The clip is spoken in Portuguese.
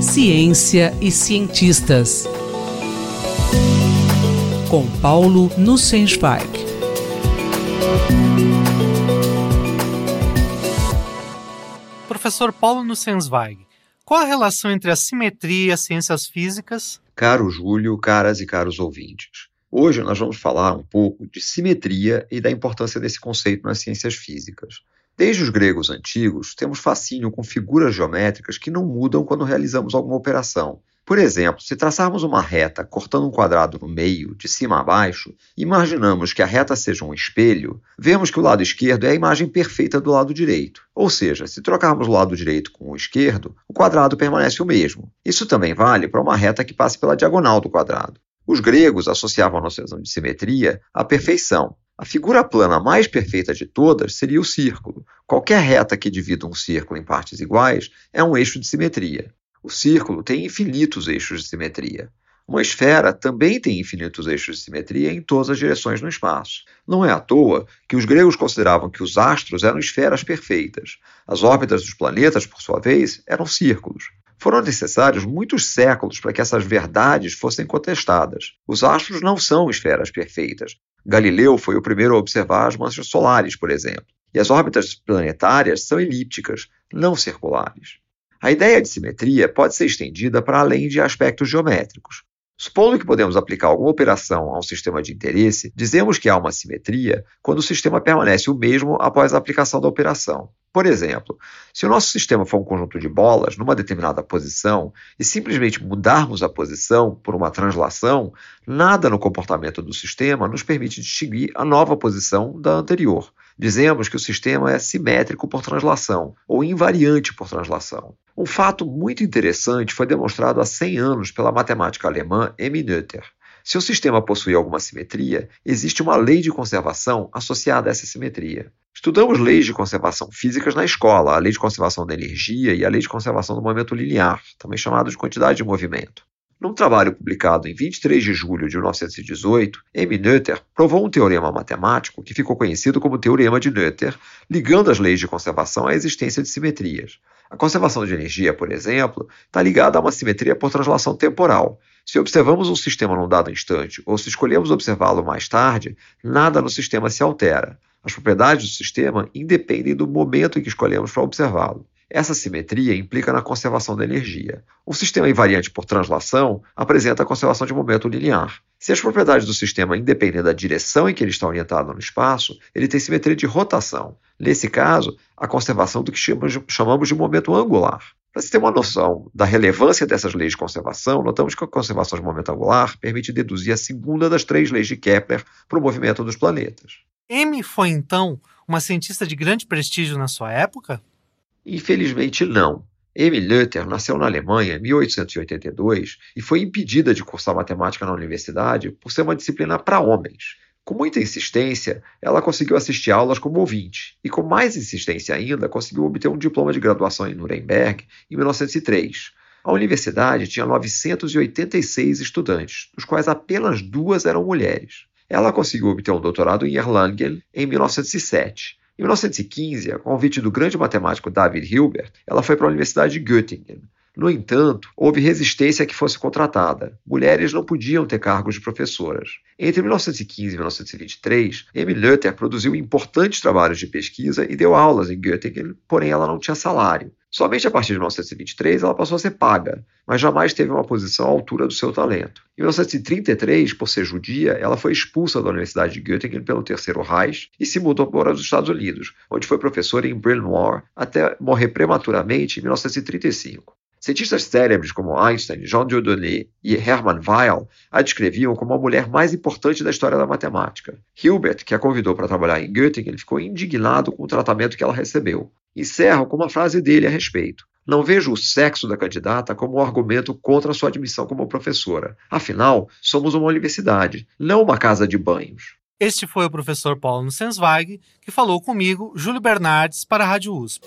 Ciência e cientistas. Com Paulo Nussensweig. Professor Paulo Nussensweig, qual a relação entre a simetria e as ciências físicas? Caro Júlio, caras e caros ouvintes. Hoje nós vamos falar um pouco de simetria e da importância desse conceito nas ciências físicas. Desde os gregos antigos, temos fascínio com figuras geométricas que não mudam quando realizamos alguma operação. Por exemplo, se traçarmos uma reta cortando um quadrado no meio, de cima a baixo, e imaginamos que a reta seja um espelho, vemos que o lado esquerdo é a imagem perfeita do lado direito. Ou seja, se trocarmos o lado direito com o esquerdo, o quadrado permanece o mesmo. Isso também vale para uma reta que passe pela diagonal do quadrado. Os gregos associavam a noção de simetria à perfeição, a figura plana mais perfeita de todas seria o círculo. Qualquer reta que divida um círculo em partes iguais é um eixo de simetria. O círculo tem infinitos eixos de simetria. Uma esfera também tem infinitos eixos de simetria em todas as direções no espaço. Não é à toa que os gregos consideravam que os astros eram esferas perfeitas. As órbitas dos planetas, por sua vez, eram círculos. Foram necessários muitos séculos para que essas verdades fossem contestadas. Os astros não são esferas perfeitas, Galileu foi o primeiro a observar as manchas solares, por exemplo. E as órbitas planetárias são elípticas, não circulares. A ideia de simetria pode ser estendida para além de aspectos geométricos. Supondo que podemos aplicar alguma operação a um sistema de interesse, dizemos que há uma simetria quando o sistema permanece o mesmo após a aplicação da operação. Por exemplo, se o nosso sistema for um conjunto de bolas numa determinada posição e simplesmente mudarmos a posição por uma translação, nada no comportamento do sistema nos permite distinguir a nova posição da anterior. Dizemos que o sistema é simétrico por translação ou invariante por translação. Um fato muito interessante foi demonstrado há 100 anos pela matemática alemã Emmy Noether. Se o sistema possui alguma simetria, existe uma lei de conservação associada a essa simetria. Estudamos leis de conservação físicas na escola, a lei de conservação da energia e a lei de conservação do momento linear, também chamado de quantidade de movimento. Num trabalho publicado em 23 de julho de 1918, M. Noether provou um teorema matemático que ficou conhecido como Teorema de Noether, ligando as leis de conservação à existência de simetrias. A conservação de energia, por exemplo, está ligada a uma simetria por translação temporal, se observamos um sistema num dado instante ou se escolhemos observá-lo mais tarde, nada no sistema se altera. As propriedades do sistema independem do momento em que escolhemos para observá-lo. Essa simetria implica na conservação da energia. Um sistema invariante por translação apresenta a conservação de momento linear. Se as propriedades do sistema independem da direção em que ele está orientado no espaço, ele tem simetria de rotação. Nesse caso, a conservação do que chamamos de momento angular. Para se ter uma noção da relevância dessas leis de conservação, notamos que a conservação de momento angular permite deduzir a segunda das três leis de Kepler para o movimento dos planetas. M foi, então, uma cientista de grande prestígio na sua época? Infelizmente, não. Emil Noether nasceu na Alemanha em 1882 e foi impedida de cursar matemática na universidade por ser uma disciplina para homens. Com muita insistência, ela conseguiu assistir aulas como ouvinte, e com mais insistência ainda, conseguiu obter um diploma de graduação em Nuremberg em 1903. A universidade tinha 986 estudantes, dos quais apenas duas eram mulheres. Ela conseguiu obter um doutorado em Erlangen em 1907. Em 1915, a convite do grande matemático David Hilbert, ela foi para a Universidade de Göttingen, no entanto, houve resistência a que fosse contratada. Mulheres não podiam ter cargos de professoras. Entre 1915 e 1923, Emily Luther produziu importantes trabalhos de pesquisa e deu aulas em Göttingen, porém ela não tinha salário. Somente a partir de 1923 ela passou a ser paga, mas jamais teve uma posição à altura do seu talento. Em 1933, por ser judia, ela foi expulsa da Universidade de Göttingen pelo Terceiro Reich e se mudou para os Estados Unidos, onde foi professora em Bryn Mawr até morrer prematuramente em 1935. Cientistas célebres como Einstein, Jean Dieudonné e Hermann Weyl a descreviam como a mulher mais importante da história da matemática. Hilbert, que a convidou para trabalhar em Göttingen, ficou indignado com o tratamento que ela recebeu. Encerro com uma frase dele a respeito. Não vejo o sexo da candidata como um argumento contra sua admissão como professora. Afinal, somos uma universidade, não uma casa de banhos. Este foi o professor Paulo Nussensweig, que falou comigo, Júlio Bernardes, para a Rádio USP.